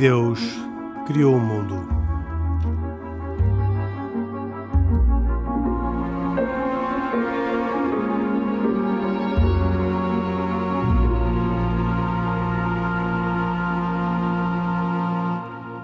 Deus criou o mundo.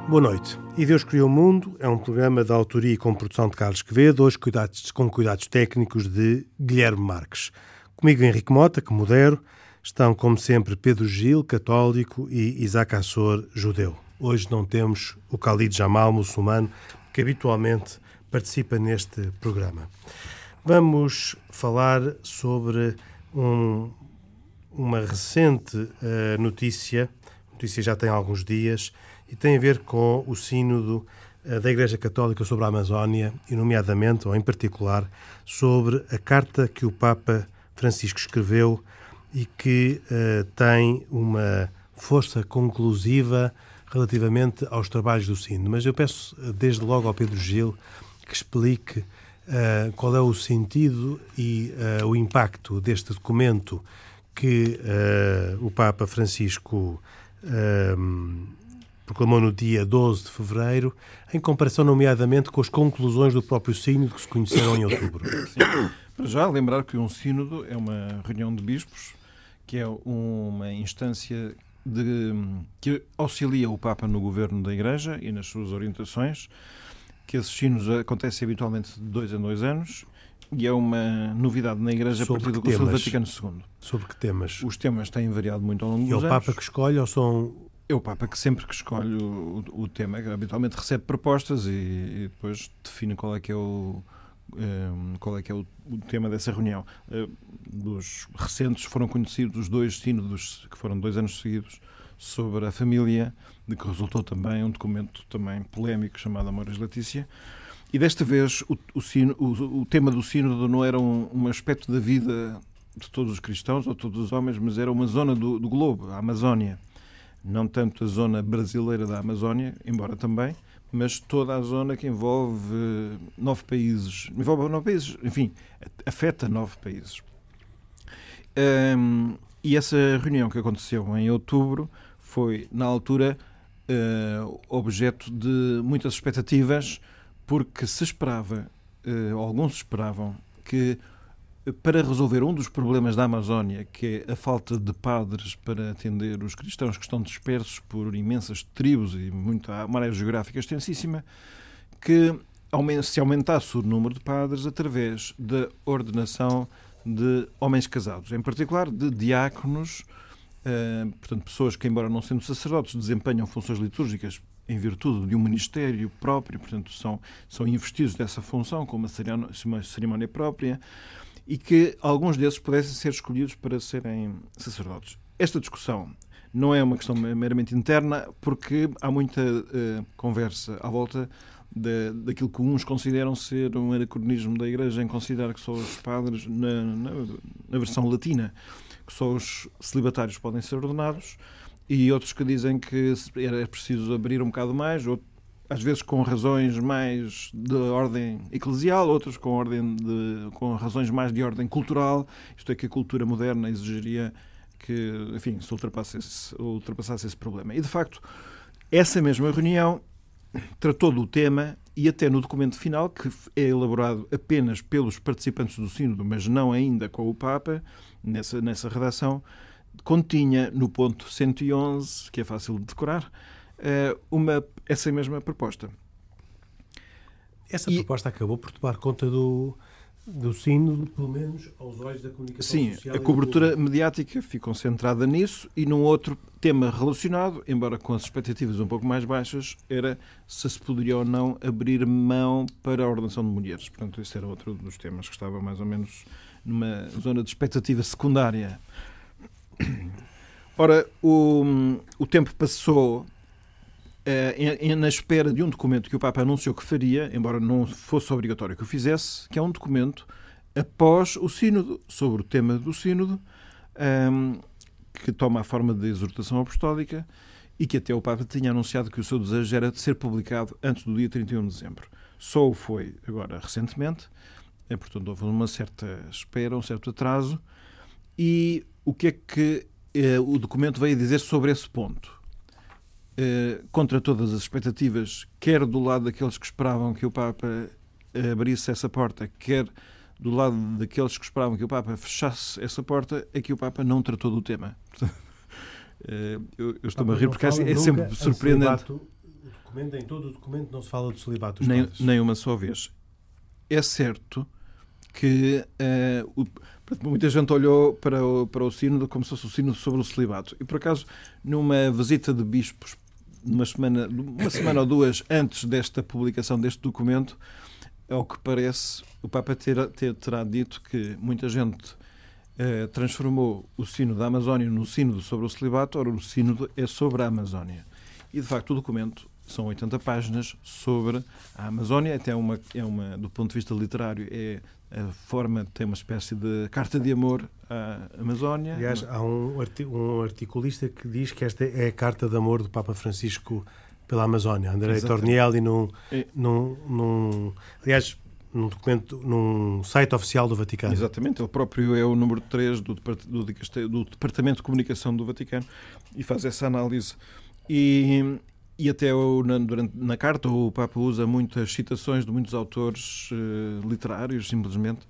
Boa noite. E Deus Criou o Mundo é um programa de autoria e com produção de Carlos Quevedo, hoje cuidados, com cuidados técnicos de Guilherme Marques. Comigo Henrique Mota, que modero, estão como sempre Pedro Gil, católico, e Isaac Assor, judeu. Hoje não temos o Khalid Jamal, muçulmano, que habitualmente participa neste programa. Vamos falar sobre um, uma recente uh, notícia, notícia já tem alguns dias, e tem a ver com o sínodo uh, da Igreja Católica sobre a Amazónia, e nomeadamente, ou em particular, sobre a carta que o Papa Francisco escreveu e que uh, tem uma força conclusiva relativamente aos trabalhos do Sínodo. Mas eu peço desde logo ao Pedro Gil que explique uh, qual é o sentido e uh, o impacto deste documento que o Papa Francisco proclamou no dia 12 de fevereiro, em comparação, nomeadamente, com as conclusões do próprio Sínodo que se conheceram em outubro. Sim. Para já, lembrar que um Sínodo é uma reunião de bispos, que é uma instância de, que auxilia o Papa no governo da Igreja e nas suas orientações, que esses sínodos acontecem habitualmente de dois em dois anos e é uma novidade na Igreja Sobre a partir do temas? Vaticano II. Sobre que temas? Os temas têm variado muito ao longo E é dos o anos. Papa que escolhe ou são É o Papa que sempre que escolhe o, o tema, habitualmente recebe propostas e, e depois define qual é que é o, qual é que é o, tema dessa reunião. Eh, Dos recentes foram conhecidos os dois sínodos, que foram dois anos seguidos, sobre a família, de que resultou também um documento também polémico chamado Amores Letícia. E desta vez o, o, sino- o- o tema do sínodo não era um, um aspecto da vida de todos os cristãos ou todos os homens, mas era uma zona do, do globo, a Amazónia. Não tanto a zona brasileira da Amazónia, embora também, mas toda a zona que envolve eh, nove países. Envolve nove países, enfim, afeta nove países. Ahm, e essa reunião que aconteceu em outubro foi, na altura, eh, objeto de muitas expectativas, porque se esperava, ou alguns esperavam, que para resolver um dos problemas da Amazónia, que é a falta de padres para atender os cristãos que estão dispersos por imensas tribos e muita, uma área geográfica extensíssima, que se aumentasse o número de padres através da ordenação de homens casados, em particular de diáconos, eh, portanto, pessoas que, embora não sendo sacerdotes, desempenham funções litúrgicas em virtude de um ministério próprio, portanto, são, são investidos dessa função com uma cerimónia própria e que alguns desses pudessem ser escolhidos para serem sacerdotes. Esta discussão não é uma questão meramente interna, porque há muita eh, conversa à volta da, daquilo que uns consideram ser um anacronismo da Igreja em considerar que só os padres, na, na, na versão latina, que só os celibatários podem ser ordenados, e outros que dizem que era preciso abrir um bocado mais, ou, às vezes com razões mais de ordem eclesial, outros com, ordem de, com razões mais de ordem cultural, isto é que a cultura moderna exigiria que, enfim, se ultrapassasse ultrapassasse esse problema. E, de facto, essa mesma reunião tratou do tema e até no documento final, que é elaborado apenas pelos participantes do sínodo, mas não ainda com o Papa, nessa, nessa redação, continha no ponto 111, que é fácil de decorar, uma, essa mesma proposta. Essa E- proposta acabou por tomar conta do, do sínodo, pelo menos aos olhos da comunicação Sim, social. a e do cobertura mediática ficou centrada nisso e num outro tema relacionado, embora com as expectativas um pouco mais baixas, era se se poderia ou não abrir mão para a ordenação de mulheres. Portanto, esse era outro dos temas que estava mais ou menos numa zona de expectativa secundária. Ora, o, o tempo passou eh, na espera de um documento que o Papa anunciou que faria, embora não fosse obrigatório que o fizesse, que é um documento após o Sínodo, sobre o tema do Sínodo, ehm, que toma a forma de exortação apostólica e que até o Papa tinha anunciado que o seu desejo era de ser publicado antes do dia 31 de dezembro. Só o foi agora recentemente, é, portanto houve uma certa espera, um certo atraso. E o que é que eh, o documento veio dizer sobre esse ponto? Eh, contra todas as expectativas, quer do lado daqueles que esperavam que o Papa abrisse essa porta, quer do lado daqueles que esperavam que o Papa fechasse essa porta, é que o Papa não tratou do tema. Eh, eu, eu estou-me a rir porque é, é sempre surpreendente. Documento, em todo o documento não se fala do celibato dos nem, nem uma só vez. É certo que uh, o, muita gente olhou para o, para o sínodo como se fosse o sínodo sobre o celibato. E, por acaso, numa visita de bispos uma semana, uma semana ou duas antes desta publicação deste documento, ao que parece, o Papa ter, ter, terá dito que muita gente eh, transformou o sino da Amazónia no sínodo sobre o celibato, ora, o sínodo é sobre a Amazónia. E, de facto, o documento são 80 páginas sobre a Amazónia, até uma, é uma, do ponto de vista literário, é a forma, tem uma espécie de carta de amor à Amazónia. Aliás, há um, um articulista que diz que esta é a carta de amor do Papa Francisco pela Amazónia. André Tornielli, num, é. num, num, aliás, num documento, num site oficial do Vaticano. Exatamente, ele próprio é o número 3 do, do, do Departamento de Comunicação do Vaticano e faz essa análise. E, e até o, na, durante, na carta o Papa usa muitas citações de muitos autores uh, literários, simplesmente.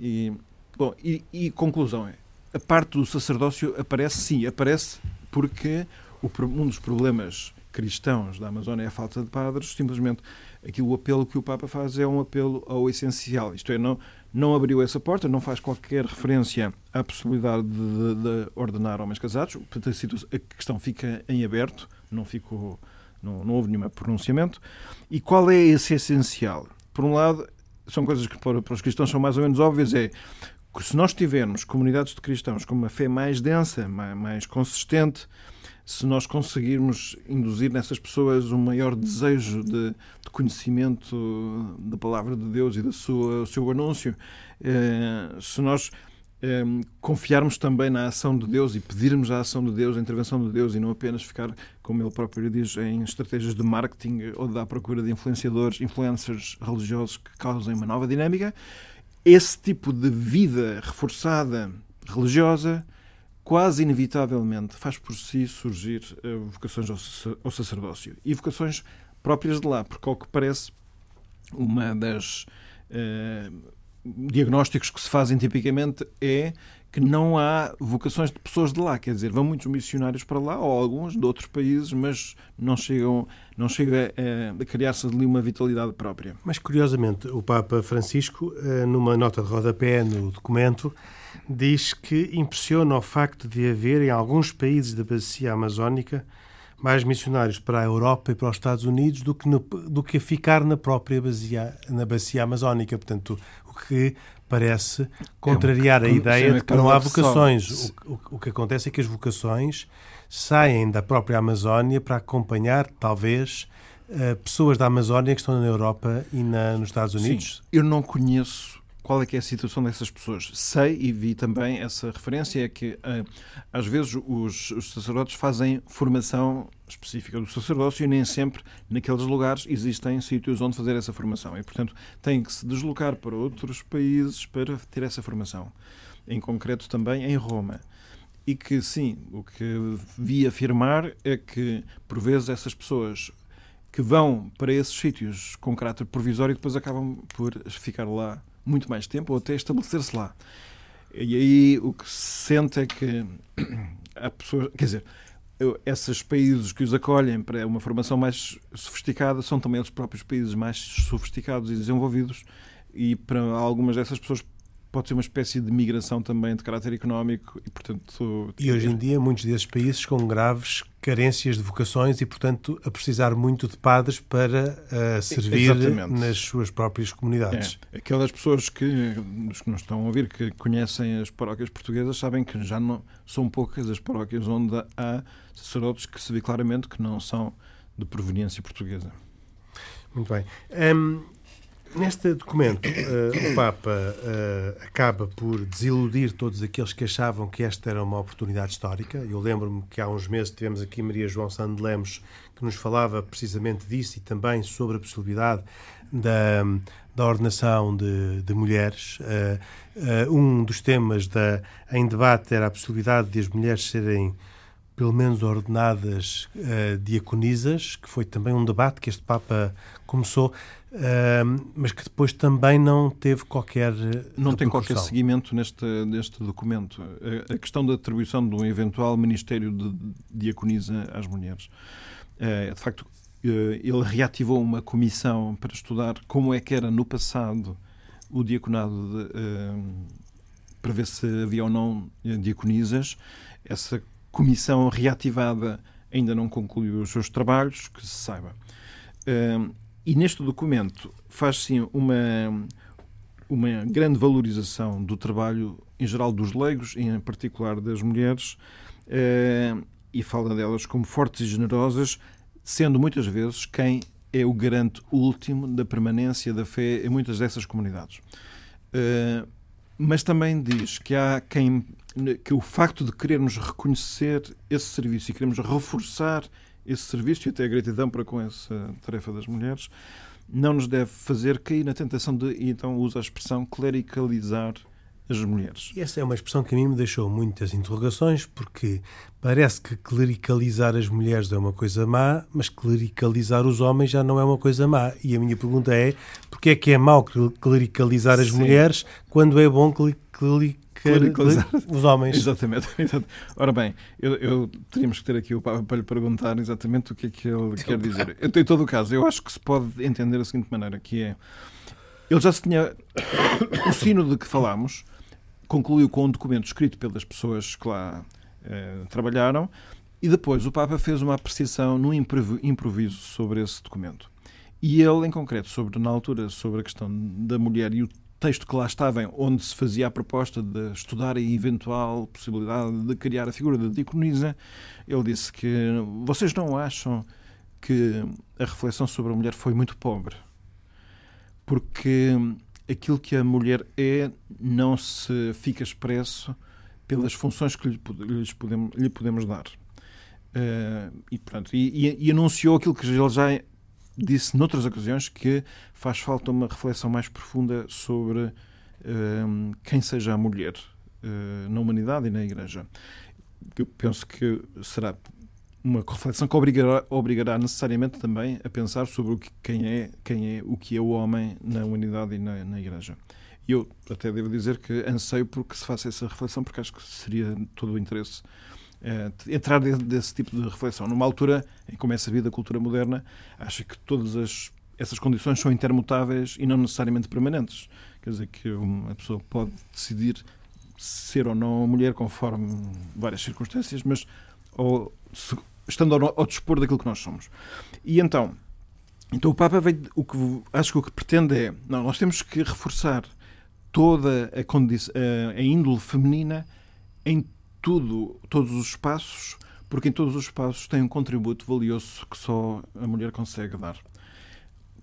E, bom, e, e, conclusão é, a parte do sacerdócio aparece, sim, aparece porque o, um dos problemas cristãos da Amazónia é a falta de padres, simplesmente aquilo, o apelo que o Papa faz é um apelo ao essencial, isto é, não, não abriu essa porta, não faz qualquer referência à possibilidade de, de, de ordenar homens casados, a questão fica em aberto, não ficou não, não houve nenhum pronunciamento. E qual é esse essencial? Por um lado, são coisas que para, para os cristãos são mais ou menos óbvias, é que se nós tivermos comunidades de cristãos com uma fé mais densa, mais, mais consistente, se nós conseguirmos induzir nessas pessoas um maior desejo de, de conhecimento da palavra de Deus e do seu anúncio, eh, se nós Ehm, confiarmos também na ação de Deus e pedirmos a ação de Deus, a intervenção de Deus e não apenas ficar, como ele próprio diz, em estratégias de marketing ou da procura de influenciadores, influencers religiosos que causem uma nova dinâmica. Esse tipo de vida reforçada, religiosa, quase inevitavelmente faz por si surgir eh, vocações ao sacerdócio e vocações próprias de lá, porque ao que parece uma das uh, diagnósticos que se fazem tipicamente é que não há vocações de pessoas de lá, quer dizer, vão muitos missionários para lá, ou alguns de outros países, mas não chegam, não chega a, a criar-se ali uma vitalidade própria. Mas curiosamente, o Papa Francisco, eh, numa nota de rodapé no documento, diz que impressiona o facto de haver em alguns países da bacia amazónica mais missionários para a Europa e para os Estados Unidos do que, no, do que ficar na própria bacia, na bacia amazónica. Portanto, que parece contrariar é um, a ideia de que não há vocações. O, o, o, que acontece é que as vocações saem da própria Amazónia para acompanhar, talvez, uh, pessoas da Amazónia que estão na Europa e na, nos Estados Unidos. Sim, eu não conheço qual é que é a situação dessas pessoas. Sei e vi também essa referência é que uh, às vezes os, os, sacerdotes fazem formação específica do sacerdócio e nem sempre naqueles lugares existem sítios onde fazer essa formação e portanto têm que se deslocar para outros países para ter essa formação. Em concreto também em Roma. E que sim, o que vi afirmar é que por vezes essas pessoas que vão para esses sítios com caráter provisório depois acabam por ficar lá muito mais tempo ou até estabelecer-se lá. E aí o que se sente é que há pessoas, quer dizer, esses países que os acolhem para uma formação mais sofisticada são também os próprios países mais sofisticados e desenvolvidos e para algumas dessas pessoas pode ser uma espécie de migração também de caráter económico e, portanto... E hoje em dia muitos desses países com graves carências de vocações e, portanto, a precisar muito de padres para uh, servir Exatamente. nas suas próprias comunidades. É. Aquelas pessoas que, os que nos estão a ouvir, que conhecem as paróquias portuguesas, sabem que já não são poucas as paróquias onde há sacerdotes que se vê claramente que não são de proveniência portuguesa. Muito bem. Um, Neste documento, uh, o Papa uh, acaba por desiludir todos aqueles que achavam que esta era uma oportunidade histórica. Eu lembro-me que há uns meses tivemos aqui Maria João Sando Lemos, que nos falava precisamente disso e também sobre a possibilidade da, da ordenação de, de mulheres. Uh, um dos temas da, em debate era a possibilidade de as mulheres serem pelo menos ordenadas uh, diaconisas, que foi também um debate que este Papa começou, uh, mas que depois também não teve qualquer. Não tem qualquer seguimento neste, neste documento. A, a questão da atribuição de um eventual Ministério de Diaconisa às mulheres. Uh, de facto, ele reativou uma comissão para estudar como é que era no passado o diaconado de, para ver se havia ou não diaconisas. Essa comissão reativada ainda não concluiu os seus trabalhos, que se saiba. E neste documento faz sim uma, uma grande valorização do trabalho em geral dos leigos, em particular das mulheres, e fala delas como fortes e generosas, sendo muitas vezes quem é o garante último da permanência da fé em muitas dessas comunidades mas também diz que há quem que o facto de querermos reconhecer esse serviço e queremos reforçar esse serviço e até a gratidão para com essa tarefa das mulheres não nos deve fazer cair na tentação de, e então usa a expressão, clericalizar as mulheres. E essa é uma expressão que a mim me deixou muitas interrogações, porque parece que clericalizar as mulheres é uma coisa má, mas clericalizar os homens já não é uma coisa má. E a minha pergunta é, porque é que é mau clericalizar as Sim. mulheres quando é bom os homens. Exatamente. Ora bem, eu, eu, teríamos que ter aqui o Papa para lhe perguntar exatamente o que é que ele quer dizer. Eu, em todo o caso, eu acho que se pode entender da seguinte maneira, que é ele já se tinha. O sino de que falámos concluiu com um documento escrito pelas pessoas que lá eh, trabalharam e depois o Papa fez uma apreciação no improviso sobre esse documento. E ele, em concreto, sobre na altura, sobre a questão da mulher e o texto que lá estava, onde se fazia a proposta de estudar a eventual possibilidade de criar a figura da diaconisa, ele disse que vocês não acham que a reflexão sobre a mulher foi muito pobre? Porque aquilo que a mulher é não se fica expresso pelas funções que lhe, lhes podemos, lhe podemos dar. Uh, e, pronto, e, e, anunciou aquilo que ele já disse noutras ocasiões, que faz falta uma reflexão mais profunda sobre uh, quem seja a mulher uh, na humanidade e na Igreja. Eu penso que será uma reflexão que obrigará, obrigará necessariamente também a pensar sobre o que, quem, é, quem é o que é o homem na humanidade e na, na Igreja. Eu até devo dizer que anseio porque se faça essa reflexão, porque acho que seria todo o interesse entrar dentro desse tipo de reflexão. Numa altura em como é sabida a cultura moderna, acha que todas as, essas condições são intermutáveis e não necessariamente permanentes. Quer dizer, que uma pessoa pode decidir ser ou não mulher conforme várias circunstâncias, mas ou, se, estando ao, ao dispor daquilo que nós somos. E então, então o Papa veio, o que acho que o que pretende é, não, nós temos que reforçar toda a, a, a índole feminina em tudo, todos os espaços, porque em todos os espaços tem um contributo valioso que só a mulher consegue dar.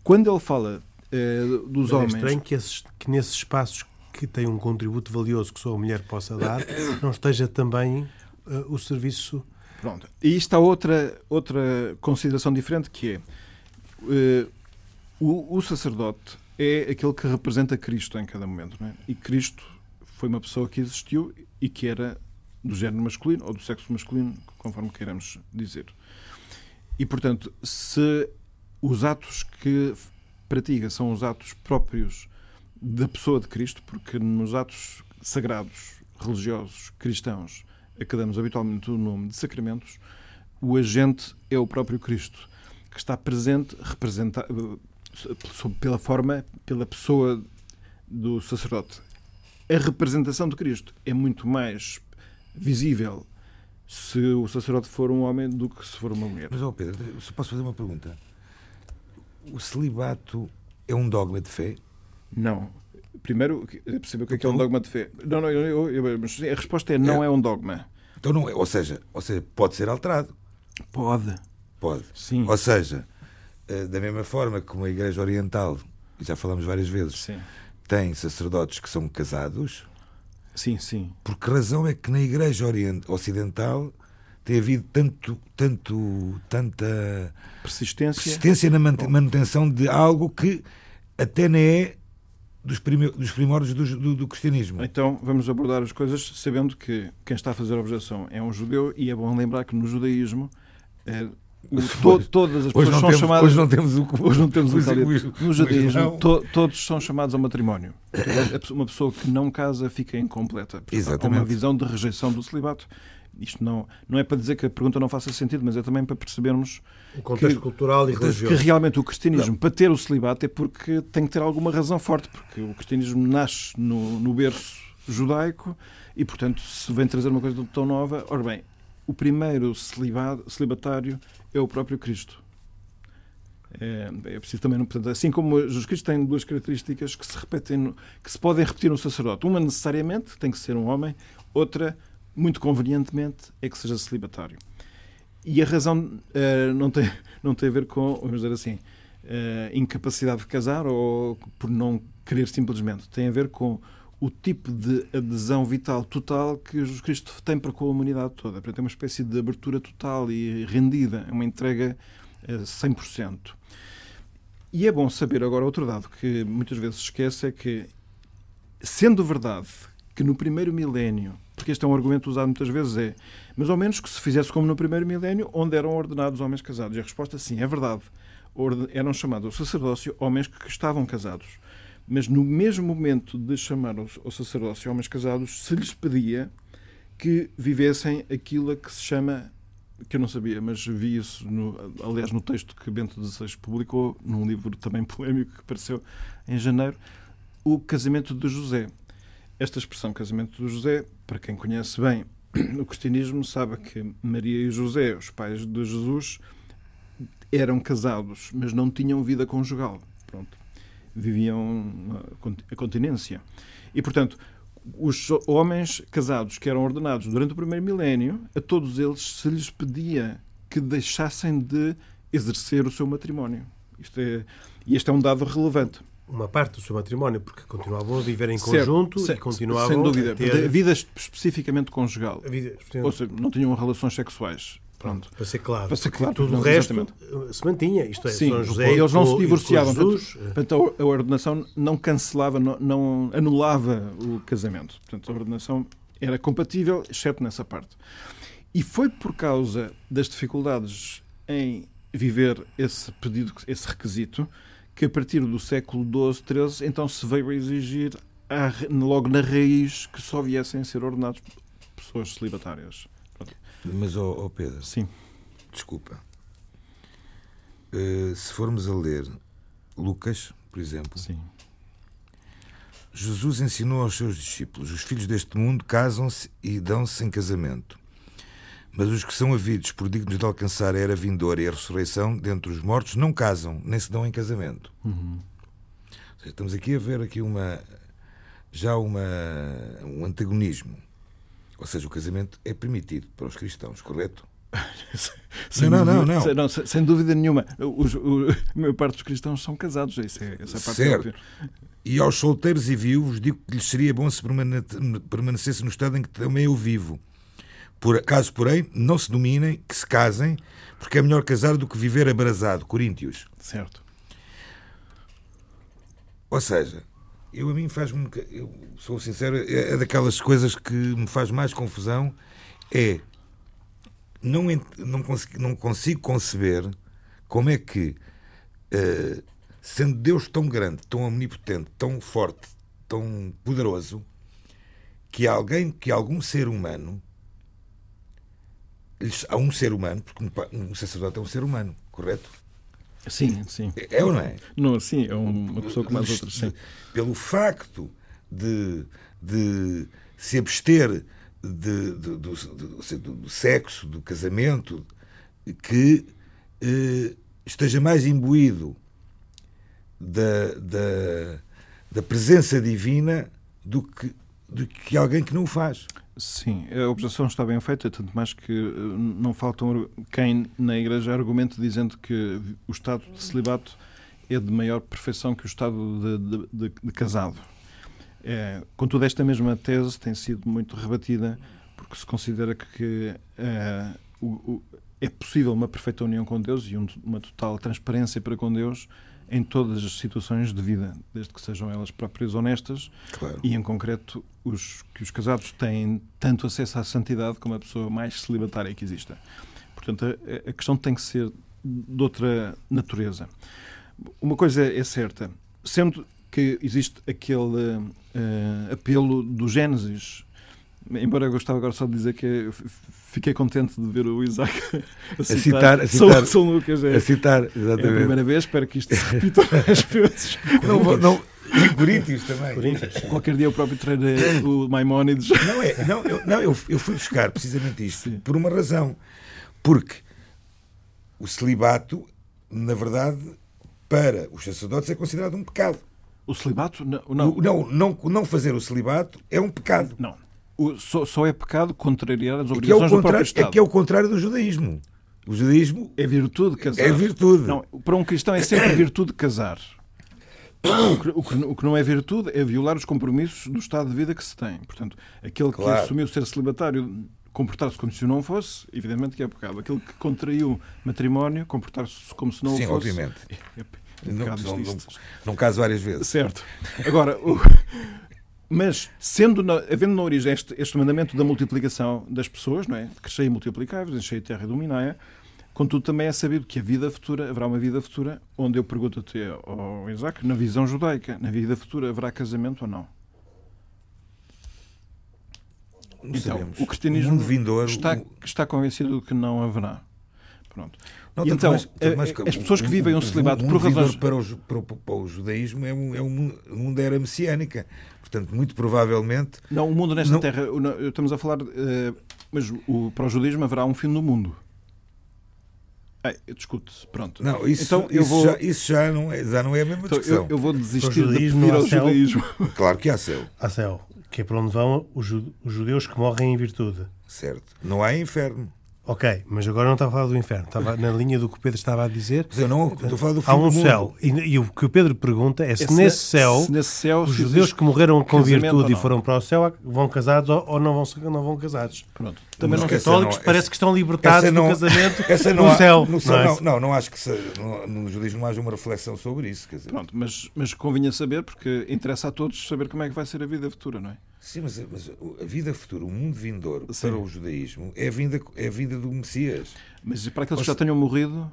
Quando ele fala eh, dos é homens. É estranho que, esses, que nesses espaços que têm um contributo valioso que só a mulher possa dar, não esteja também uh, o serviço Pronto. E isto há outra, outra consideração diferente que é uh, o, o, sacerdote é aquele que representa Cristo em cada momento. É? E Cristo foi uma pessoa que existiu e que era do género masculino ou do sexo masculino, conforme queiramos dizer. E, portanto, se os atos que pratica são os atos próprios da pessoa de Cristo, porque nos atos sagrados, religiosos, cristãos, a que damos habitualmente o nome de sacramentos, o agente é o próprio Cristo, que está presente representa, pela forma, pela pessoa do sacerdote. A representação de Cristo é muito mais visível se o sacerdote for um homem do que se for uma mulher. Mas, oh Pedro, se posso fazer uma pergunta? O celibato é um dogma de fé? Não. Primeiro, perceber o que é, que é um então- dogma de fé. Não, não, eu, eu, a resposta é não é. é um dogma. Então não é, ou seja, ou seja, pode ser alterado. Pode. Pode. Sim. Ou seja, eh, da mesma forma como a Igreja Oriental, já falamos várias vezes, sim. tem sacerdotes que são casados. Sim, sim. Por que razão é que na Igreja Ocidental tem havido tanto, tanto, tanta persistência, persistência na manutenção de algo que até nem é dos, dos primórdios do, do, do, cristianismo. Então vamos abordar as coisas sabendo que quem está a fazer a objeção é um judeu e é bom lembrar que no judaísmo é, o, to, todas as pessoas são temos, chamadas. Hoje não temos o Hoje não temos o, o, No judaísmo, to, todos são chamados ao matrimónio. Uma pessoa que não casa fica incompleta. Exatamente. Com uma visão de rejeição do celibato. Isto não, não é para dizer que a pergunta não faça sentido, mas é também para percebermos o contexto que, cultural e religioso. Que realmente o cristianismo, não. para ter o celibato, é porque tem que ter alguma razão forte, porque o cristianismo nasce no, no berço judaico e, portanto, se vem trazer uma coisa tão nova, ora bem, o primeiro celibatário é o próprio Cristo. É, é, preciso também, portanto, assim como Jesus Cristo tem duas características que se repetem, que se podem repetir no sacerdote. Uma necessariamente tem que ser um homem, outra muito convenientemente, é que seja celibatário. E a razão uh, não, tem, não tem a ver com, vamos dizer assim, uh, incapacidade de casar ou por não querer simplesmente. Tem a ver com o tipo de adesão vital total que Jesus Cristo tem para com a humanidade toda. Portanto, é uma espécie de abertura total e rendida, é uma entrega uh, eh, 100%. E é bom saber agora outro dado que muitas vezes se esquece, é que, sendo verdade que no primeiro milénio porque este é um argumento usado muitas vezes, é mas ao menos que se fizesse como no primeiro milénio, onde eram ordenados homens casados. E a resposta, sim, é verdade. Eram chamados ao sacerdócio homens que estavam casados. Mas no mesmo momento de chamar ao sacerdócio homens casados, se lhes pedia que vivessem aquilo que se chama que eu não sabia, mas vi isso, no, aliás, no texto que Bento XVI publicou, num livro também polémico que apareceu em janeiro, o casamento de José. Esta expressão casamento de José, para quem conhece bem o cristianismo, sabe que Maria e José, os pais de Jesus, eram casados, mas não tinham vida conjugal. Pronto. Viviam a continência. E, portanto, os homens casados que eram ordenados durante o primeiro milénio, a todos eles se lhes pedia que deixassem de exercer o seu matrimónio. Isto é, e este é um dado relevante uma parte do seu matrimónio, porque continuavam a viver em conjunto certo, e continuavam sem dúvida. a ter... A vida especificamente conjugal. Vida, Ou seja, não tinham relações sexuais. Pronto. Para ser claro. Para ser claro. Tudo o resto exatamente. se mantinha. Isto é, Sim, José eles não se divorciavam. Portanto, portanto, a ordenação não cancelava, não, não, anulava o casamento. Portanto, a ordenação era compatível, exceto nessa parte. E foi por causa das dificuldades em viver esse pedido, esse requisito, que a partir do século XII, XIII, então se veio a exigir logo na raiz que só viessem a ser ordenados pessoas celibatárias. Mas, ó oh, oh Pedro, Sim. desculpa. Uh, se formos a ler Lucas, por exemplo, Sim. Jesus ensinou aos seus discípulos: os filhos deste mundo casam-se e dão-se em casamento. Mas os que são havidos por dignos de alcançar a era vindoura e a ressurreição dentre os mortos não casam, nem se dão em casamento. Uhum. Seja, estamos aqui a ver aqui uma já uma, um antagonismo. Ou seja, o casamento é permitido para os cristãos, correto? sem não, não, não, não. Sem, sem dúvida nenhuma. Os, o, a maior parte dos cristãos são casados. Isso é, essa é parte certo. E aos solteiros e viúvos digo que lhes seria bom se permanecesse no estado em que também eu vivo por, caso, porém, não se dominem, que se casem, porque é melhor casar do que viver abrasado. Coríntios. Certo. Ou seja, eu a mim faz-me. Eu sou sincero, é, é daquelas coisas que me faz mais confusão. É. Não, não, consigo, não consigo conceber como é que, uh, sendo Deus tão grande, tão omnipotente, tão forte, tão poderoso, que alguém, que algum ser humano a um ser humano, porque um sacerdote é um ser humano, correto? Sim, sim. É, ou não é? Não, sim, é uma pessoa como as outras, sim. Pelo facto de, de se abster de, de, do, do, do, sexo, do casamento, que eh, esteja mais imbuído da, da, da presença divina do que, do que alguém que não o faz. Sim, a objeção está bem feita, tanto mais que eh, não faltam quem na Igreja argumente dizendo que o estado de celibato é de maior perfeição que o estado de, de, de casado. É, contudo, esta mesma tese tem sido muito rebatida porque se considera que é, o, o, é possível uma perfeita união com Deus e um, uma total transparência para com Deus em todas as situações de vida, desde que sejam elas próprias honestas Claro. e, em concreto, os, que os casados têm tanto acesso à santidade como a pessoa mais celibatária que exista. Portanto, a, a questão tem que ser de outra natureza. Uma coisa é certa, sendo que existe aquele eh, apelo do Gênesis, embora eu gostava agora só de dizer que fiquei contente de ver o Isaac a citar, citar- a São, citar- São Lucas. É, A citar, é a exatamente. primeira vez, espero que isto se repita mais vezes. não, vou- não, e Coríntios também. Coríntios. Qualquer dia eu próprio treinei o Maimónides. Não, é, não, eu, não eu, eu fui buscar precisamente isto Sim. por uma razão. Porque o celibato, na verdade, para os sacerdotes é considerado um pecado. O celibato? Não. O- Não, Não, não, não fazer o celibato é um pecado. não. O- só, só é pecado contrariar as Que é, o obrigações do próprio é Estado. que é o contrário do judaísmo. O judaísmo É virtude casar. é virtude. Não, para um cristão é sempre virtude casar. O que, o que- o que não é virtude é violar os compromissos do estado de vida que se tem. Portanto, aquele que Claro. assumiu ser celibatário, comportar-se como se não fosse, evidenmente que é pecado. Aquele que contraiu matrimónio, comportar-se como se não Sim, fosse. obviamente. É, é, é Não, não, não caso várias vezes. Certo. Agora, o- mas sendo na- havendo na origem este, este mandamento da multiplicação das pessoas, não é? De crescer e multiplicai-vos, enchei a terra e dominai contudo também é sabido que a vida futura, haverá uma vida futura, onde eu pergunto-te ao Isaac, na visão judaica, na vida futura haverá casamento ou não? Não Então, sabemos. o cristianismo mundo vindouro, está, o- está convencido de que não haverá. Pronto. Não, E então, mais- eh, mais as pessoas que vivem um o- celibato o por razões- para para, o, para o judaísmo é um, é um mundo, um era messiânica. Portanto, muito provavelmente. Não, o mundo nesta Não- terra, estamos a falar, eh, mas o, para o judaísmo haverá um fim do mundo. Ei, discute-se, pronto. Não, isso, Então, eu isso, vou- já, isso já, não é, já não é a mesma Então, discussão. eu, eu vou desistir de judaísmo há ao céu? judaísmo. Claro que há céu, a céu, que é para onde vão os judeus que morrem em virtude. certo. Não há inferno. Ok, mas agora não estava a falar do inferno, estava na linha do que o Pedro estava a dizer. Mas eu não estou a falar do fim Há do um mundo. céu. E, e o que o Pedro pergunta é se, É nesse céu se nesse céu os judeus que morreram com virtude e não. foram para o céu vão casados ou, ou não, vão, não vão casados. Pronto. Também Mas não essa católicos não- parece essa- que estão libertados não- do casamento Essa não no há- céu. no céu, não é? não, não, não acho que se- no, no judaísmo haja uma reflexão sobre isso. Quer dizer. Pronto, mas, mas convinha saber, porque interessa a todos saber como é que vai ser a vida futura, não é? Sim, mas, mas a vida futura, o mundo vindouro Sim. para o judaísmo é a vinda, é a vinda do Messias. Mas para aqueles que já tenham morrido,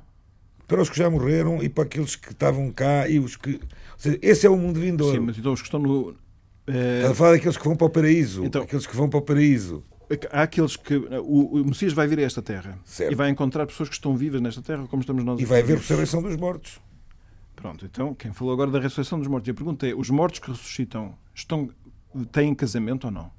Para os que já morreram e para aqueles que estavam cá e os que. Ou seja, esse é o mundo vindouro. sim, mas então os que estão no. Estás a falar daqueles que vão para o paraíso. Então- aqueles que vão para o paraíso. Há aqueles que. O, o Messias vai vir a esta terra Certo. e vai encontrar pessoas que estão vivas nesta terra, como estamos nós. E vai haver ressurreição dos mortos. Pronto, então, quem falou agora da ressurreição dos mortos? E a pergunta é: os mortos que ressuscitam estão, têm casamento ou não?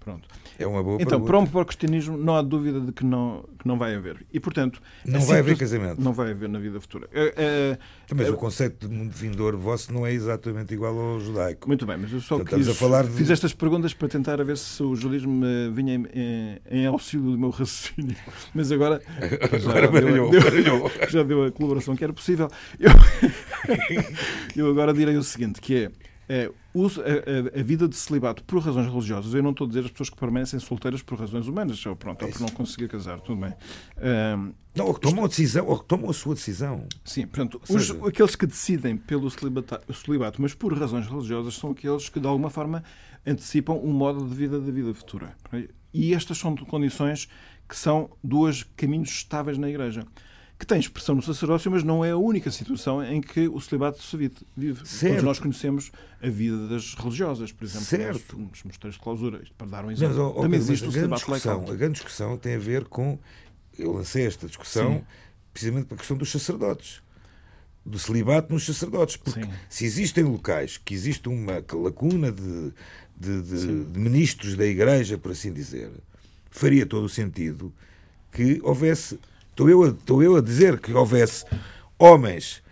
Pronto. É uma boa Então, pergunta. para, um, para o cristianismo, não há dúvida de que não, que não vai haver. E, portanto. Não é vai haver casamento. Não vai haver na vida futura. É, é, Mas é, o conceito de mundo vindouro vosso não é exatamente igual ao judaico. Muito bem, mas eu só Portanto, quis, a falar de- fiz estas perguntas para tentar a ver se o judaísmo me vinha em, em, em auxílio do meu raciocínio. Mas agora, já, Agora baralhou, deu, baralhou. já deu a colaboração que era possível. Eu, eu agora direi o seguinte, que é, é, o- a, a- vida de celibato por razões religiosas, eu não estou a dizer as pessoas que permanecem solteiras por razões humanas, ou, pronto, ou por não conseguir casar, tudo bem. Ahm, Não, ou que tomam a decisão, ou que tomam a sua decisão. Sim, portanto, os- aqueles que decidem pelo celibata- o celibato, mas por razões religiosas, são aqueles que, de alguma forma, antecipam um modo de vida da vida futura. E estas são condições que são dois caminhos estáveis na Igreja. Que têm expressão no sacerdócio, mas não é a única situação em que o celibato se vive. Certo. Todos nós conhecemos a vida das religiosas, por exemplo, Certo. nos, mosteiros de clausura, isto para dar um Mas, exemplo. ó, ó, Também Pedro, mas existe o celibato discussão, a grande discussão tem a ver com. Eu lancei esta discussão Sim. precisamente para a questão dos sacerdotes. Do celibato nos sacerdotes. Porque Sim. se existem locais que existe uma lacuna de, de, de- de ministros da Igreja, por assim dizer, faria todo o sentido que houvesse. Estou eu a, estou eu a dizer que houvesse homens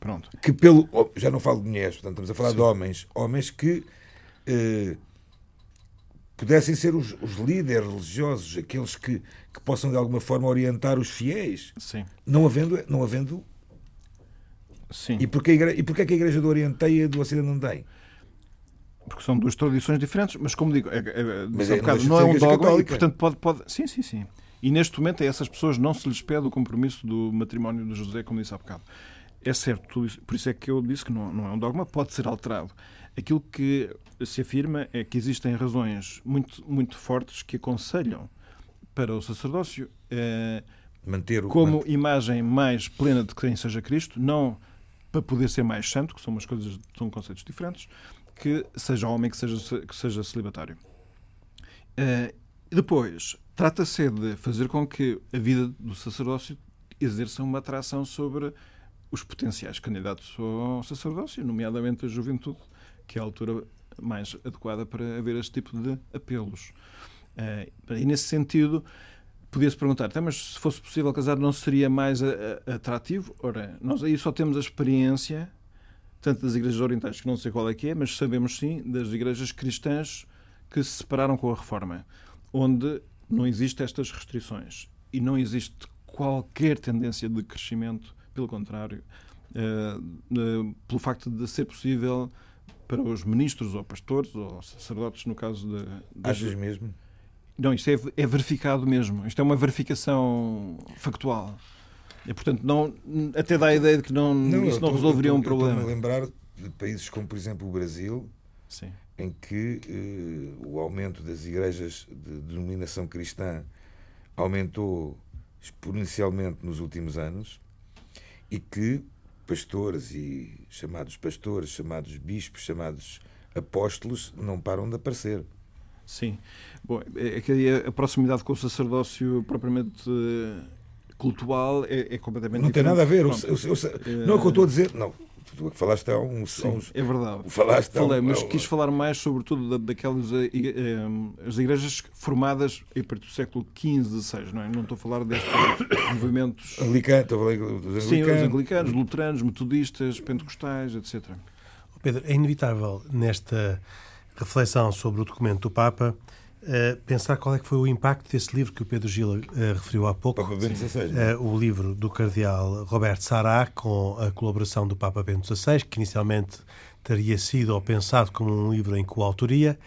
Pronto. que pelo oh, já não falo de mulheres, portanto estamos a falar Sim. de homens, homens que eh, pudessem ser os, os líderes religiosos, aqueles que, que possam de alguma forma orientar os fiéis, Sim. não havendo, não havendo Sim. e igreja, e porque é que a igreja do Oriente tem e a do Ocidente não tem? Porque são duas tradições diferentes, mas como digo, é, é, Mas é- bocado, não é um dogma e, portanto, pode, pode. Sim, sim, sim. E neste momento a essas pessoas não se lhes pede o compromisso do matrimónio de José, como disse há bocado. é certo, por isso é que eu disse que não, não é um dogma, pode ser alterado. Aquilo que se afirma é que existem razões muito, muito fortes que aconselham para o sacerdócio eh, manter o, como manter. imagem mais plena de quem seja Cristo, não para poder ser mais santo, que são umas coisas, são conceitos diferentes, que seja homem, que seja, que seja celibatário. Uh, depois, trata-se de fazer com que a vida do sacerdócio exerça uma atração sobre os potenciais candidatos ao sacerdócio, nomeadamente a juventude, que é a altura mais adequada para haver este tipo de apelos. Uh, e nesse sentido, podia-se perguntar, mas se fosse possível casar, não seria mais atrativo? Ora, nós aí só temos a experiência, tanto das igrejas orientais, que não sei qual é que é, mas sabemos sim das igrejas cristãs que se separaram com a reforma, onde não existem estas restrições e não existe qualquer tendência de crescimento, pelo contrário, uh, uh, pelo facto de ser possível para os ministros ou pastores ou sacerdotes, no caso de. de Achas mesmo? Não, isto é, é, verificado mesmo. Isto é uma verificação factual. E, portanto, não, até dá a ideia de que não, não isso não tô, resolveria tô, um problema. Estou-me a lembrar de países como, por exemplo, o Brasil, Sim. Em que eh, o aumento das igrejas de denominação cristã aumentou exponencialmente nos últimos anos e que pastores e chamados pastores, chamados bispos, chamados apóstolos não param de aparecer. Sim. Bom, é, é que a proximidade com o sacerdócio propriamente eh, cultural é, é completamente não diferente. tem nada a ver. Eu, eu, eu, não é o que eu estou a dizer. Não, tu falaste há uns. Sim, uns, é verdade. Falaste Falei, um, mas quis falar mais, sobretudo, da, daquelas eh, eh, as igrejas formadas a partir do século XV, XVI, não é? Não estou a falar destes movimentos. Anglicanos, estou a falar dos anglicanos. Sim, os anglicanos, luteranos, metodistas, pentecostais, etc. Pedro, é inevitável nesta reflexão sobre o documento do Papa Uh, pensar qual é que foi o impacto desse livro que o Pedro Gila uh, referiu há pouco. Papa Bento XVI. Uh, o livro do cardeal Roberto Sará, com a colaboração do Papa Bento XVI, que inicialmente teria sido ou pensado como um livro em coautoria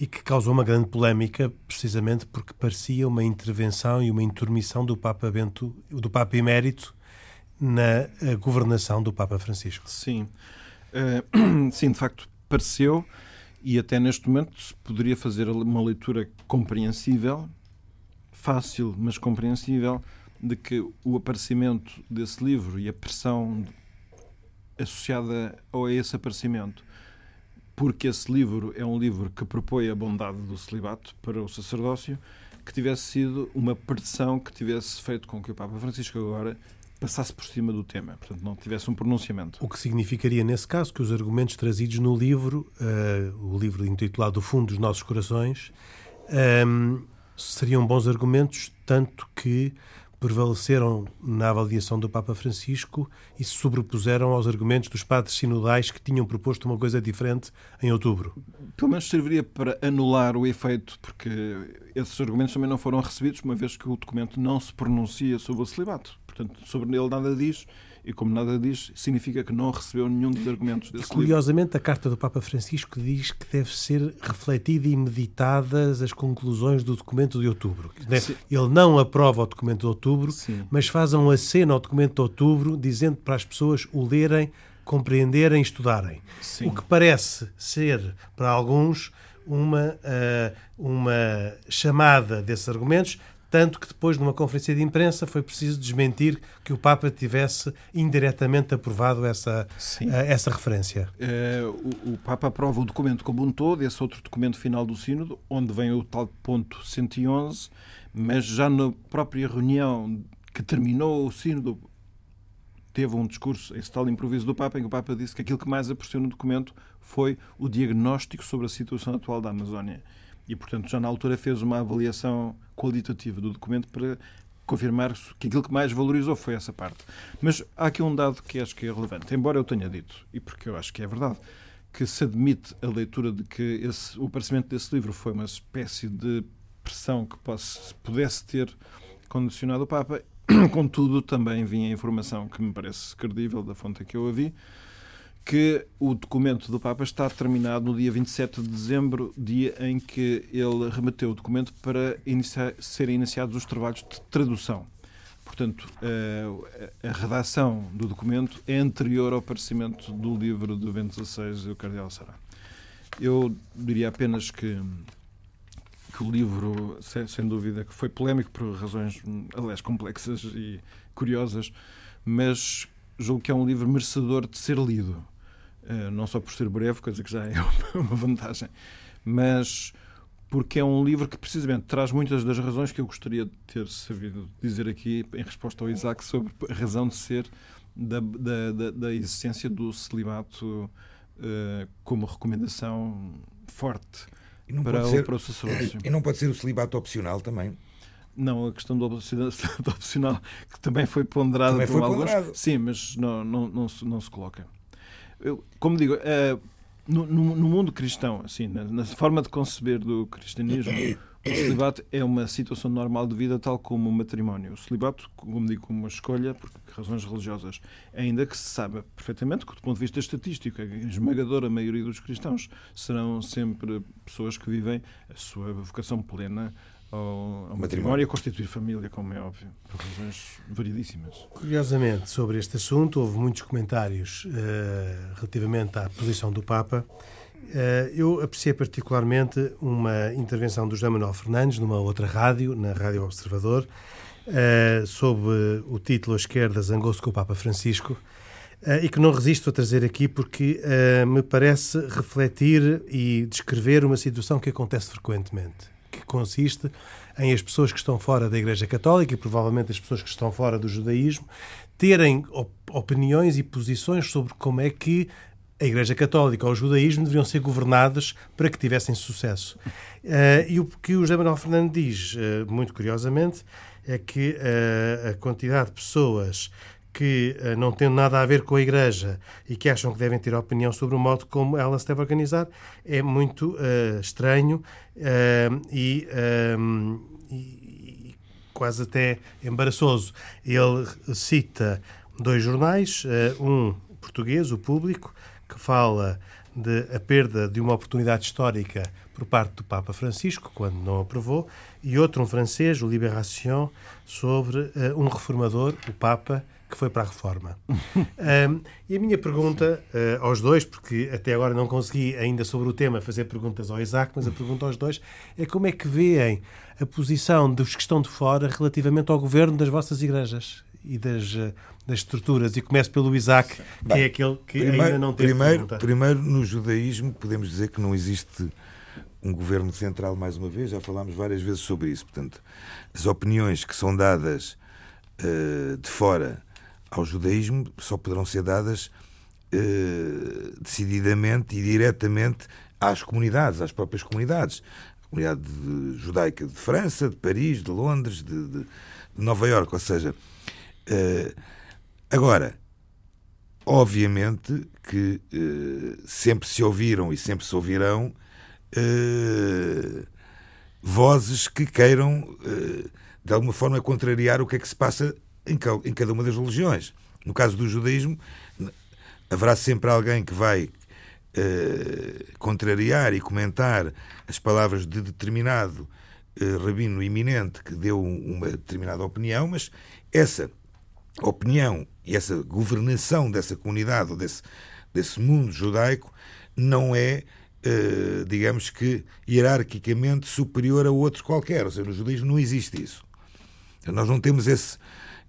e que causou uma grande polémica, precisamente porque parecia uma intervenção e uma intermissão do Papa Bento, do Papa Emérito, na governação do Papa Francisco. Sim, sim, de facto pareceu e até neste momento se poderia fazer uma leitura compreensível, fácil, mas compreensível, de que o aparecimento desse livro e a pressão associada a esse aparecimento, porque esse livro é um livro que propõe a bondade do celibato para o sacerdócio, que tivesse sido uma pressão que tivesse feito com que o Papa Francisco agora passasse por cima do tema, portanto não tivesse um pronunciamento. O que significaria, nesse caso, que os argumentos trazidos no livro, uh, o livro intitulado O Fundo dos Nossos Corações, um, ehm, seriam bons argumentos, tanto que prevaleceram na avaliação do Papa Francisco e se sobrepuseram aos argumentos dos padres sinodais que tinham proposto uma coisa diferente em outubro. Pelo menos serviria para anular o efeito, porque esses argumentos também não foram recebidos, uma vez que o documento não se pronuncia sobre o celibato. Portanto, sobre ele nada diz, e como nada diz, significa que não recebeu nenhum dos argumentos desse e, Curiosamente, livro. a carta do Papa Francisco diz que deve ser refletida e meditadas as conclusões do documento de outubro. Sim. Ele não aprova o documento de outubro, Sim. mas faz um aceno ao documento de outubro, dizendo para as pessoas o lerem, compreenderem, estudarem. Sim. O que parece ser, para alguns, uma, uh, uma chamada desses argumentos tanto que depois, numa conferência de imprensa, foi preciso desmentir que o Papa tivesse indiretamente aprovado essa, uh, essa referência. Uh, o, o, Papa aprova o documento como um todo, esse outro documento final do Sínodo, onde vem o tal ponto 111, mas já na própria reunião que terminou o Sínodo, teve um discurso, esse tal improviso do Papa, em que o Papa disse que aquilo que mais apareceu no documento foi o diagnóstico sobre a situação atual da Amazónia e, portanto, já na altura fez uma avaliação qualitativa do documento para confirmar que aquilo que mais valorizou foi essa parte. Mas há aqui um dado que acho que é relevante, embora eu tenha dito, e porque eu acho que é verdade, que se admite a leitura de que esse, o aparecimento desse livro foi uma espécie de pressão que pudesse ter condicionado o Papa, contudo também vinha informação que me parece credível da fonte que eu a vi, que o documento do Papa está terminado no dia 27 de dezembro, dia em que ele remeteu o documento para iniciar, serem iniciados os trabalhos de tradução. portanto, a, a, redação do documento é anterior ao aparecimento do livro do Bento XVI do Cardeal Sará. Eu diria apenas que, que o livro, sem, sem dúvida, que foi polémico por razões, aliás, complexas e curiosas, mas julgo que é um livro merecedor de ser lido. Uh, não só por ser breve, coisa que já é uma vantagem, mas porque é um livro que precisamente traz muitas das razões que eu gostaria de ter sabido dizer aqui em resposta ao Isaac sobre a razão de ser da, da, da, da existência do celibato uh, como recomendação forte para, ser, o, para o sacerdócio. E não pode ser o celibato opcional também? Não, a questão do opcional, que também foi ponderada também por foi alguns. Ponderado. Sim, mas não, não, não, se, não se coloca. Eu, como digo, uh, no, no, no, mundo cristão, assim, na, na, forma de conceber do cristianismo, o celibato é uma situação normal de vida, tal como o matrimónio. O celibato, como digo, como uma escolha, por razões religiosas, ainda que se saiba perfeitamente que, do ponto de vista estatístico, a esmagadora maioria dos cristãos serão sempre pessoas que vivem a sua vocação plena ao, ao matrimónio e a constituir família, como é óbvio, por razões variedíssimas. Curiosamente, sobre este assunto, houve muitos comentários uh, relativamente à posição do Papa. Uh, eu apreciei particularmente uma intervenção do José Manuel Fernandes numa outra rádio, na Rádio Observador, uh, sob o título A Esquerda Zangou-se com o Papa Francisco, e que não resisto a trazer aqui porque me parece refletir e descrever uma situação que acontece frequentemente que consiste em as pessoas que estão fora da Igreja Católica e provavelmente as pessoas que estão fora do judaísmo terem op opiniões e posições sobre como é que a Igreja Católica ou o judaísmo deveriam ser governados para que tivessem sucesso. Uh, e o que o José Manuel Fernando diz, uh, muito curiosamente, é que uh, a quantidade de pessoas que uh, não têm nada a ver com a Igreja e que acham que devem ter opinião sobre o modo como ela se deve organizar é muito uh, estranho uh, e, e, quase até embaraçoso. Ele cita dois jornais, um português, o Público, que fala de a perda de uma oportunidade histórica por parte do Papa Francisco, quando não aprovou, e outro, um francês, o Libération, sobre um reformador, o Papa, que foi para a reforma. um, e a minha pergunta uh, aos dois, porque até agora não consegui ainda sobre o tema fazer perguntas ao Isaac, mas a pergunta aos dois é como é que veem a posição dos que estão de fora relativamente ao governo das vossas igrejas e das, uh, das estruturas. E começo pelo Isaac, que Bem, é aquele que primeiro, ainda não tem primeiro, primeiro, no judaísmo, podemos dizer que não existe um governo central, mais uma vez, já falámos várias vezes sobre isso. Portanto, as opiniões que são dadas uh, de fora ao judaísmo só poderão ser dadas eh, decididamente e diretamente às comunidades, às próprias comunidades. A comunidade judaica de França, de Paris, de Londres, de, de, de Nova Iorque. Ou seja, eh, agora, obviamente que eh, sempre se ouviram e sempre se ouvirão vozes que queiram de alguma forma contrariar o que é que se passa em cada uma das religiões. No caso do judaísmo, haverá sempre alguém que vai eh, contrariar e comentar as palavras de determinado eh, rabino iminente que deu uma determinada opinião, mas essa opinião e essa governação dessa comunidade ou desse, desse mundo judaico não é, eh, digamos que, hierarquicamente superior a outro qualquer. Ou seja, no judaísmo não existe isso. Nós não temos esse,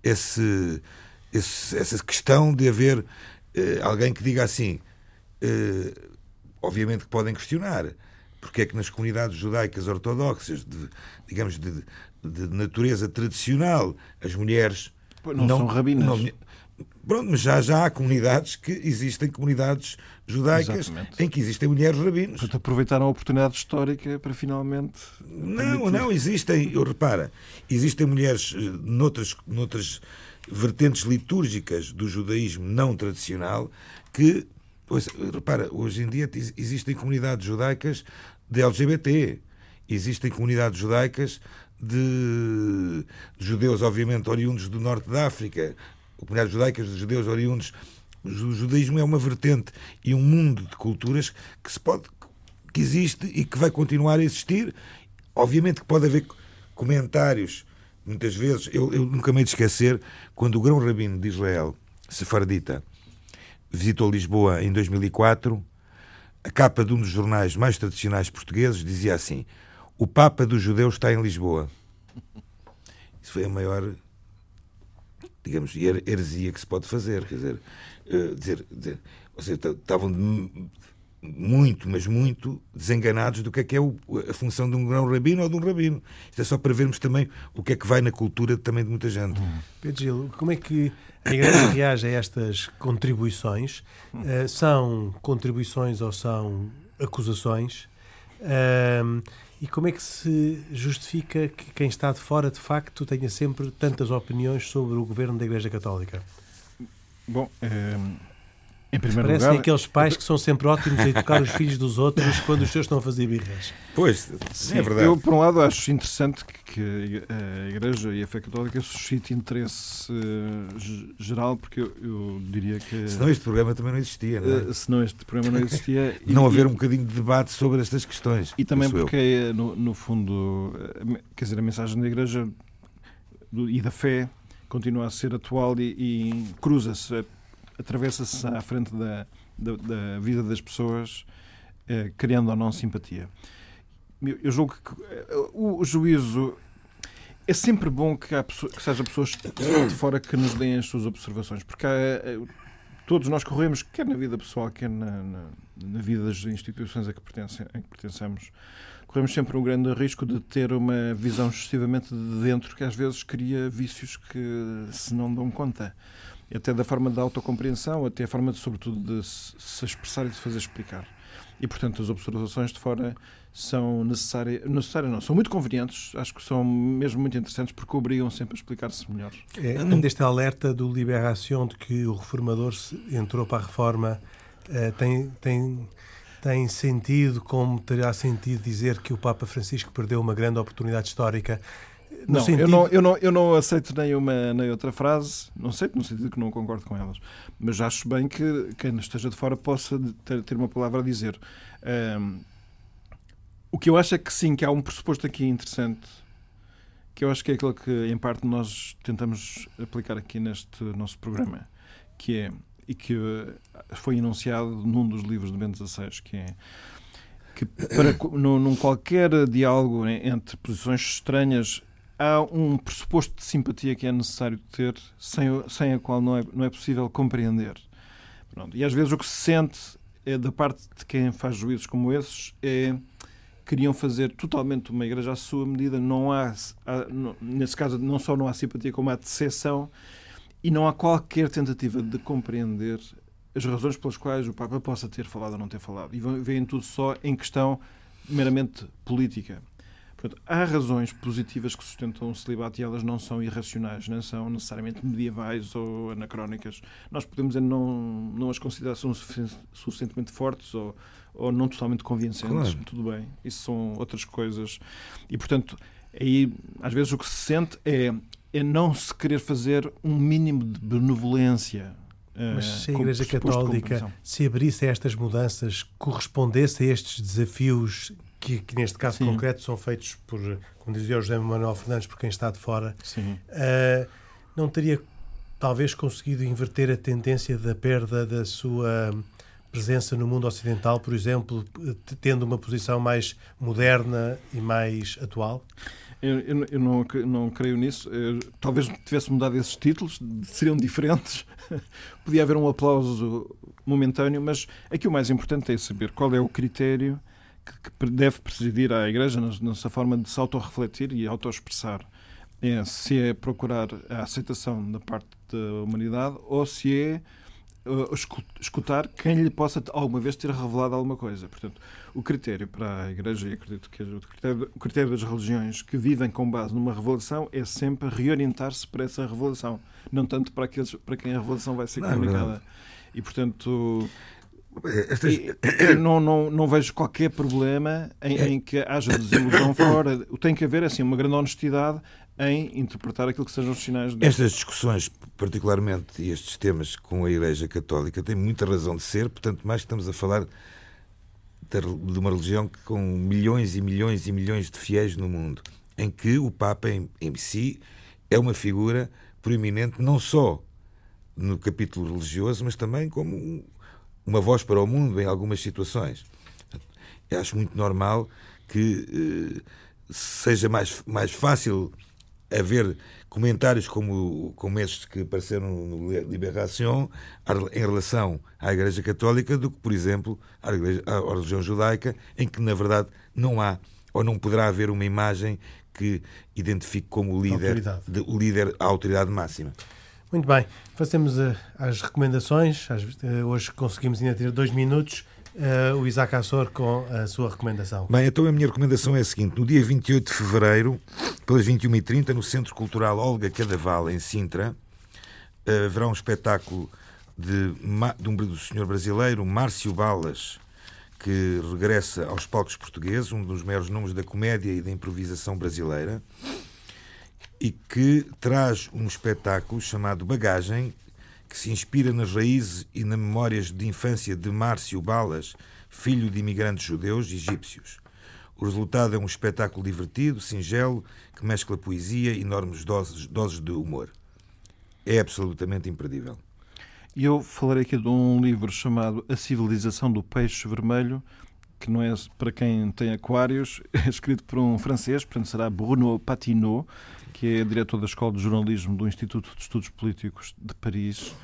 esse, esse, essa questão de haver eh, alguém que diga assim. Eh, obviamente que podem questionar porque é que nas comunidades judaicas ortodoxas, de, digamos, de, de natureza tradicional, as mulheres. Não, não são rabinas. Não, pronto, mas já, já há comunidades que existem comunidades judaicas Exatamente. em que existem mulheres rabinos. Portanto, aproveitaram a oportunidade histórica para finalmente. Não, permitir. não, existem, eu repara, existem mulheres eh, noutras, noutras vertentes litúrgicas do judaísmo não tradicional que, pois, repara, hoje em dia existem comunidades judaicas de LGBT, existem comunidades judaicas de, de judeus, obviamente, oriundos do norte da África, comunidades judaicas de judeus oriundos o judaísmo é uma vertente e um mundo de culturas que se pode que existe e que vai continuar a existir. Obviamente que pode haver comentários muitas vezes, eu, eu nunca me hei de esquecer, quando o grão rabino de Israel, Sefardita, visitou Lisboa em 2004, a capa de um dos jornais mais tradicionais portugueses dizia assim: O Papa dos Judeus está em Lisboa. Isso foi a maior, digamos, heresia que se pode fazer. Quer dizer, uh, dizer, dizer ou seja, estavam muito, mas muito desenganados do que é que é o, a função de um grão rabino ou de um rabino. Isto é só para vermos também o que é que vai na cultura também de muita gente. Hum. Pedro Gil, como é que a Igreja reage a estas contribuições? Uh, são contribuições ou são acusações? Uh, e como é que se justifica que quem está de fora, de facto, tenha sempre tantas opiniões sobre o governo da Igreja Católica? Bom, é em primeiro Parecem lugar, aqueles pais que são sempre ótimos a educar os filhos dos outros quando os seus estão a fazer birras. Pois, sim, é verdade. Eu, por um lado, acho interessante que a Igreja e a fé católica suscite interesse uh, geral, porque eu, eu, diria que. Senão este programa também não existia, não é? Uh, senão este programa não existia. não e, haver um bocadinho de debate sobre estas questões. E também porque, é, no, no, fundo, quer dizer, a mensagem da Igreja e da fé continua a ser atual e, e cruza-se atravessa-se à frente da, da, da, vida das pessoas, eh, criando ou não simpatia. Eu julgo que eh, o, juízo é sempre bom que, há que seja pessoas de fora que nos deem as suas observações, porque há, eh, todos nós corremos, quer na vida pessoal, quer na, na, na vida das instituições a que, pertencem, a que pertencemos, corremos sempre um grande risco de ter uma visão excessivamente de dentro que às vezes cria vícios que se não dão conta até da forma da autocompreensão, até a forma, de, sobretudo, de se expressar e de fazer explicar. E, portanto, as observações de fora são necessárias, necessárias não, são muito convenientes, acho que são mesmo muito interessantes porque obrigam sempre a explicar-se melhor. É, este alerta do Liberação de que o reformador entrou para a reforma uh, tem, tem, tem sentido como terá sentido dizer que o Papa Francisco perdeu uma grande oportunidade histórica não, sentido... eu, não, eu, não, eu não aceito nem uma nem outra frase, não aceito no sentido que não concordo com elas, mas acho bem que quem esteja de fora possa ter, ter uma palavra a dizer. Um, o que eu acho é que sim, que há um pressuposto aqui interessante, que eu acho que é aquilo que, em parte, nós tentamos aplicar aqui neste nosso programa, que é, e que foi enunciado num dos livros do Bento XVI, que é que para num, num qualquer diálogo entre posições estranhas há um pressuposto de simpatia que é necessário ter, sem, sem a qual não é, não é possível compreender. Pronto. E às vezes o que se sente é, da parte de quem faz juízos como esses é queriam fazer totalmente uma igreja à sua medida. Não há, há nesse caso, não só não há simpatia, como há decepção e não há qualquer tentativa de compreender as razões pelas quais o Papa possa ter falado ou não ter falado. E veem tudo só em questão meramente política. Portanto, há razões positivas que sustentam o celibato e elas não são irracionais, não são necessariamente medievais ou anacrónicas. Nós podemos não, não as considerar suficientemente fortes ou, ou não totalmente convincentes. Claro. Tudo bem, isso são outras coisas. E, portanto, aí às vezes o que se sente é, é não se querer fazer um mínimo de benevolência mas se a Igreja Católica se abrisse a estas mudanças, correspondesse a estes desafios que, que neste caso Sim. concreto são feitos por, como dizia o José Manuel Fernandes, por quem está de fora, uh, não teria talvez conseguido inverter a tendência da perda da sua presença no mundo ocidental, por exemplo, tendo uma posição mais moderna e mais atual? Eu, eu, eu não, não creio nisso. Eu, talvez tivesse mudado esses títulos, seriam diferentes. Podia haver um aplauso momentâneo, mas aqui o mais importante é saber qual é o critério que deve presidir a Igreja nessa forma de se autorrefletir e autoexpressar. É se é procurar a aceitação da parte da humanidade ou se é uh, escutar quem lhe possa alguma vez ter revelado alguma coisa. Portanto, o critério para a Igreja, e acredito que o critério, o critério das religiões que vivem com base numa revelação é sempre reorientar-se para essa revelação, não tanto para, aqueles, para quem a revelação vai ser não, comunicada. E, portanto, estas... E, não, não, não vejo qualquer problema em, é. em, que haja desilusão fora. Tem que haver assim, uma grande honestidade em interpretar aquilo que sejam os sinais de... Estas discussões, particularmente e estes temas com a Igreja Católica, têm muita razão de ser, portanto, mais que estamos a falar de uma religião com milhões e milhões e milhões de fiéis no mundo. em que o Papa em, em si é uma figura proeminente não só no capítulo religioso, mas também como uma voz para o mundo em algumas situações. Eu acho muito normal que eh, seja mais, mais fácil haver comentários como, como estes que apareceram no Liberation em relação à Igreja Católica do que, por exemplo, à, igreja, à religião judaica, em que, na verdade, não há ou não poderá haver uma imagem que identifique como o líder, de, o líder a autoridade máxima. Muito bem, passemos às recomendações. Eh, hoje conseguimos ainda ter dois minutos. Uh, o Isaac Assor com a sua recomendação. Bem, então a minha recomendação é a seguinte: no dia 28 de fevereiro, pelas 21h30, no Centro Cultural Olga Cadaval, em Sintra, uh, haverá um espetáculo de, de um do senhor brasileiro, Márcio Balas, que regressa aos palcos portugueses, um dos maiores nomes da comédia e da improvisação brasileira, e que traz um espetáculo chamado Bagagem, que se inspira nas raízes e nas memórias de infância de Márcio Balas, filho de imigrantes judeus e egípcios. O resultado é um espetáculo divertido, singelo, que mescla poesia e enormes doses, doses de humor. É absolutamente imperdível. E eu falarei aqui de um livro chamado A Civilização do Peixe Vermelho, que não é para quem tem aquários, é escrito por um francês, portanto será Bruno Patineau, que é diretor da Escola de Jornalismo do Instituto de Estudos Políticos de Paris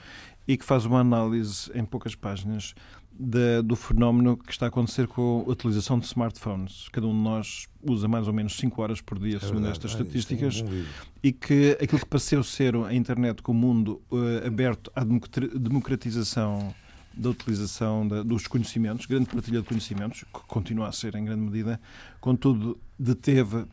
e que faz uma análise em poucas páginas de, do fenómeno que está a acontecer com a utilização de smartphones. Cada um de nós usa mais ou menos 5 horas por dia, é segundo verdade. estas estatísticas, é um e que aquilo que pareceu ser a internet com o mundo uh, aberto à democratização da utilização da, dos conhecimentos, grande partilha de conhecimentos, que continua a ser em grande medida, contudo, deteve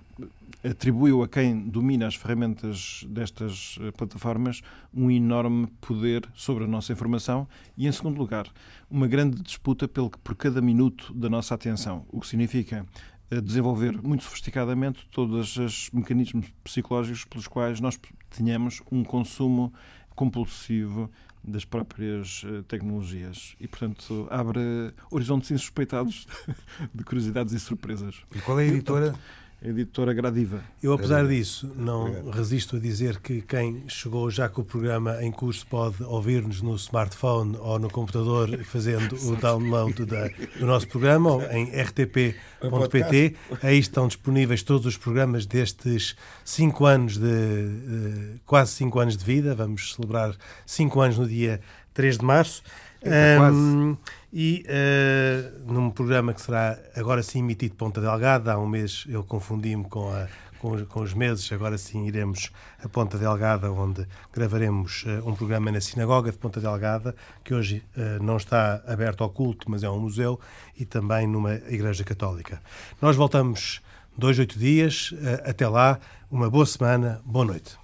atribuiu a quem domina as ferramentas destas eh, plataformas um enorme poder sobre a nossa informação e, em segundo lugar, uma grande disputa pelo, por cada minuto da nossa atenção, o que significa eh, desenvolver muito sofisticadamente todos os mecanismos psicológicos pelos quais nós tenhamos um consumo compulsivo das próprias eh, tecnologias e, portanto, abre horizontes insuspeitados de curiosidades e surpresas. E qual é a editora? Editora Gradiva. Eu, apesar disso, não Obrigado. resisto a dizer que quem chegou já com o programa em curso pode ouvir-nos no smartphone ou no computador fazendo o download da, do nosso programa ou em rtp.pt. Aí estão disponíveis todos os programas destes cinco anos de, de quase cinco anos de vida. Vamos celebrar cinco anos no dia 3 de março. Um, e uh, num programa que será agora sim emitido de Ponta Delgada, há um mês eu confundi-me com, com, com, os meses, agora sim iremos a Ponta Delgada, onde gravaremos uh, um programa na Sinagoga de Ponta Delgada, que hoje uh, não está aberto ao culto, mas é um museu, e também numa igreja católica. Nós voltamos dois, oito dias, até lá, uma boa semana, boa noite.